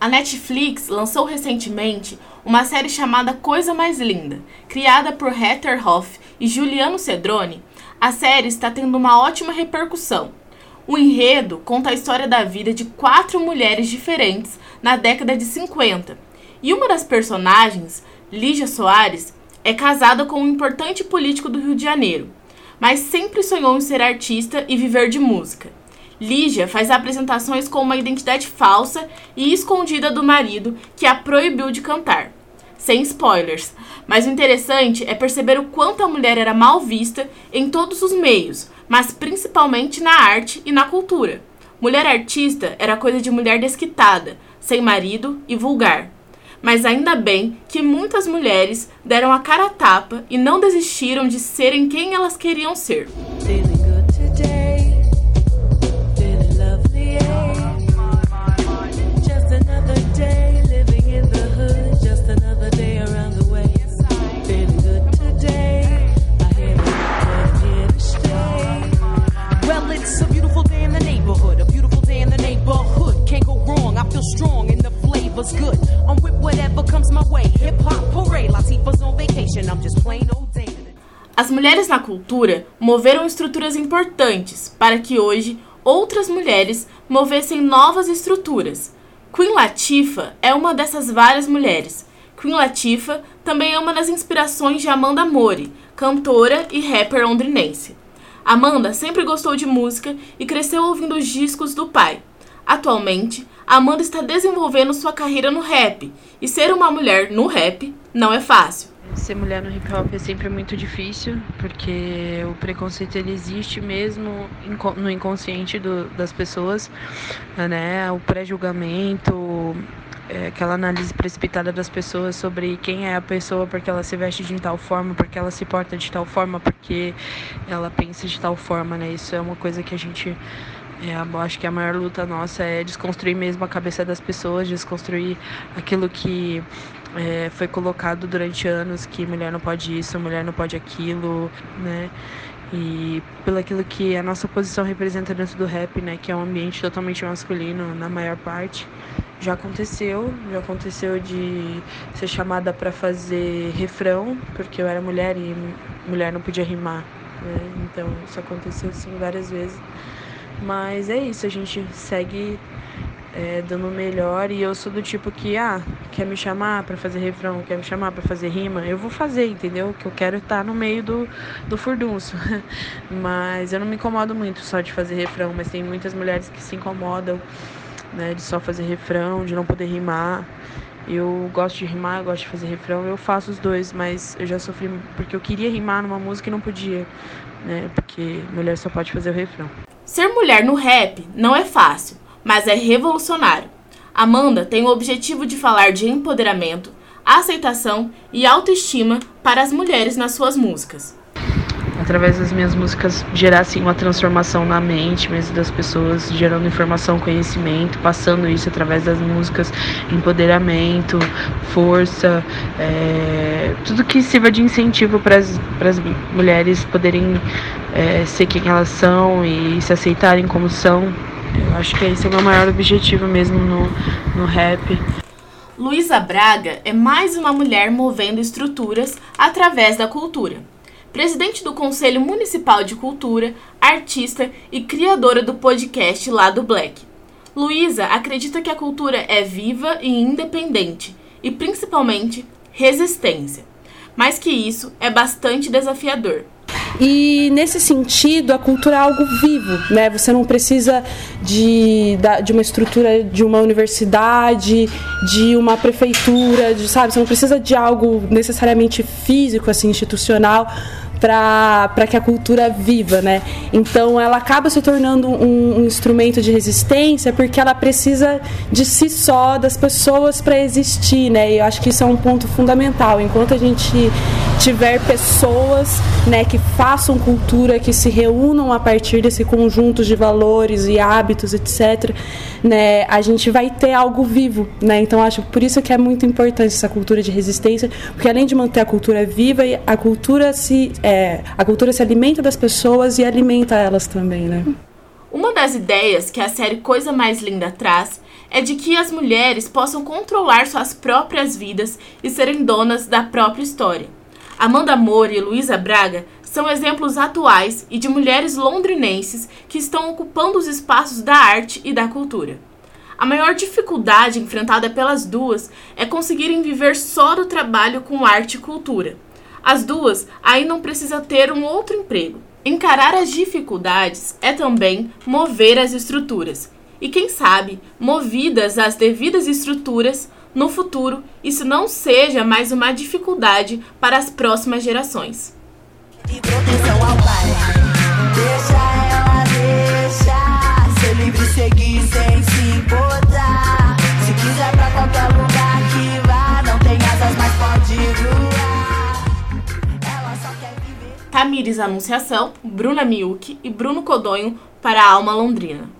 A Netflix lançou recentemente uma série chamada Coisa Mais Linda, criada por Heather Hoff e Juliano Cedrone. A série está tendo uma ótima repercussão. O enredo conta a história da vida de quatro mulheres diferentes na década de 50. E uma das personagens, Lígia Soares, é casada com um importante político do Rio de Janeiro, mas sempre sonhou em ser artista e viver de música. Lígia faz apresentações com uma identidade falsa e escondida do marido, que a proibiu de cantar. Sem spoilers, mas o interessante é perceber o quanto a mulher era mal vista em todos os meios, mas principalmente na arte e na cultura. Mulher artista era coisa de mulher desquitada, sem marido e vulgar. Mas ainda bem que muitas mulheres deram a cara a tapa e não desistiram de serem quem elas queriam ser. was good. As mulheres na cultura moveram estruturas importantes para que hoje outras mulheres movessem novas estruturas. Queen Latifah é uma dessas várias mulheres. Queen Latifah também é uma das inspirações de Amanda Mori, cantora e rapper londrinense. Amanda sempre gostou de música e cresceu ouvindo os discos do pai. Atualmente, Amanda está desenvolvendo sua carreira no rap, e ser uma mulher no rap não é fácil. Ser mulher no hip hop é sempre muito difícil, porque o preconceito ele existe mesmo no inconsciente do, das pessoas, né? O pré-julgamento, é, aquela análise precipitada das pessoas sobre quem é a pessoa porque ela se veste de tal forma, porque ela se porta de tal forma, porque ela pensa de tal forma, né? Isso é uma coisa que a gente é, acho que a maior luta nossa é desconstruir mesmo a cabeça das pessoas, desconstruir aquilo que é, foi colocado durante anos que mulher não pode isso, mulher não pode aquilo, né? E pelo aquilo que a nossa posição representa dentro do rap, né? Que é um ambiente totalmente masculino na maior parte. Já aconteceu, já aconteceu de ser chamada para fazer refrão, porque eu era mulher e mulher não podia rimar. Né? Então isso aconteceu sim várias vezes. Mas é isso, a gente segue é, dando o melhor e eu sou do tipo que, ah, quer me chamar para fazer refrão, quer me chamar para fazer rima, eu vou fazer, entendeu? Que eu quero estar no meio do, do furdunço. mas eu não me incomodo muito só de fazer refrão, mas tem muitas mulheres que se incomodam, né, de só fazer refrão, de não poder rimar. Eu gosto de rimar, eu gosto de fazer refrão, eu faço os dois, mas eu já sofri porque eu queria rimar numa música e não podia, né? Porque mulher só pode fazer o refrão. Ser mulher no rap não é fácil, mas é revolucionário. Amanda tem o objetivo de falar de empoderamento, aceitação e autoestima para as mulheres nas suas músicas através das minhas músicas gerar assim uma transformação na mente mesmo das pessoas, gerando informação, conhecimento, passando isso através das músicas, empoderamento, força, é, tudo que sirva de incentivo para as mulheres poderem é, ser quem elas são e se aceitarem como são. Eu acho que esse é o meu maior objetivo mesmo no, no rap. Luísa Braga é mais uma mulher movendo estruturas através da cultura presidente do Conselho Municipal de Cultura, artista e criadora do podcast Lado Black. Luísa acredita que a cultura é viva e independente, e principalmente resistência. Mas que isso é bastante desafiador. E nesse sentido, a cultura é algo vivo, né? Você não precisa de, de uma estrutura de uma universidade, de uma prefeitura, de, sabe? Você não precisa de algo necessariamente físico, assim, institucional para que a cultura viva, né? Então ela acaba se tornando um, um, instrumento de resistência porque ela precisa de si só, das pessoas para existir, né? E eu acho que isso é um ponto fundamental. Enquanto a gente tiver pessoas, né, que façam cultura, que se reúnam a partir desse conjunto de valores e hábitos, etc, né, a gente vai ter algo vivo, né? Então acho por isso que é muito importante essa cultura de resistência, porque além de manter a cultura viva, a cultura se é, a cultura se alimenta das pessoas e alimenta elas também, né? Uma das ideias que a série Coisa Mais Linda traz é de que as mulheres possam controlar suas próprias vidas e serem donas da própria história. Amanda Moore e Luísa Braga são exemplos atuais e de mulheres londrinenses que estão ocupando os espaços da arte e da cultura. A maior dificuldade enfrentada pelas duas é conseguirem viver só do trabalho com arte e cultura. As duas aí não precisam ter um outro emprego. Encarar as dificuldades é também mover as estruturas. E quem sabe, movidas às devidas estruturas, no futuro isso não seja mais uma dificuldade para as próximas gerações. E proteção ao pai. Deixa ela, deixa. Ser livre, seguir sem se importar. Se quiser pra qualquer lugar que vá, não tem asas, mas pode Tamires Anunciação, Bruna Miuki e Bruno Codonho para a Alma Londrina.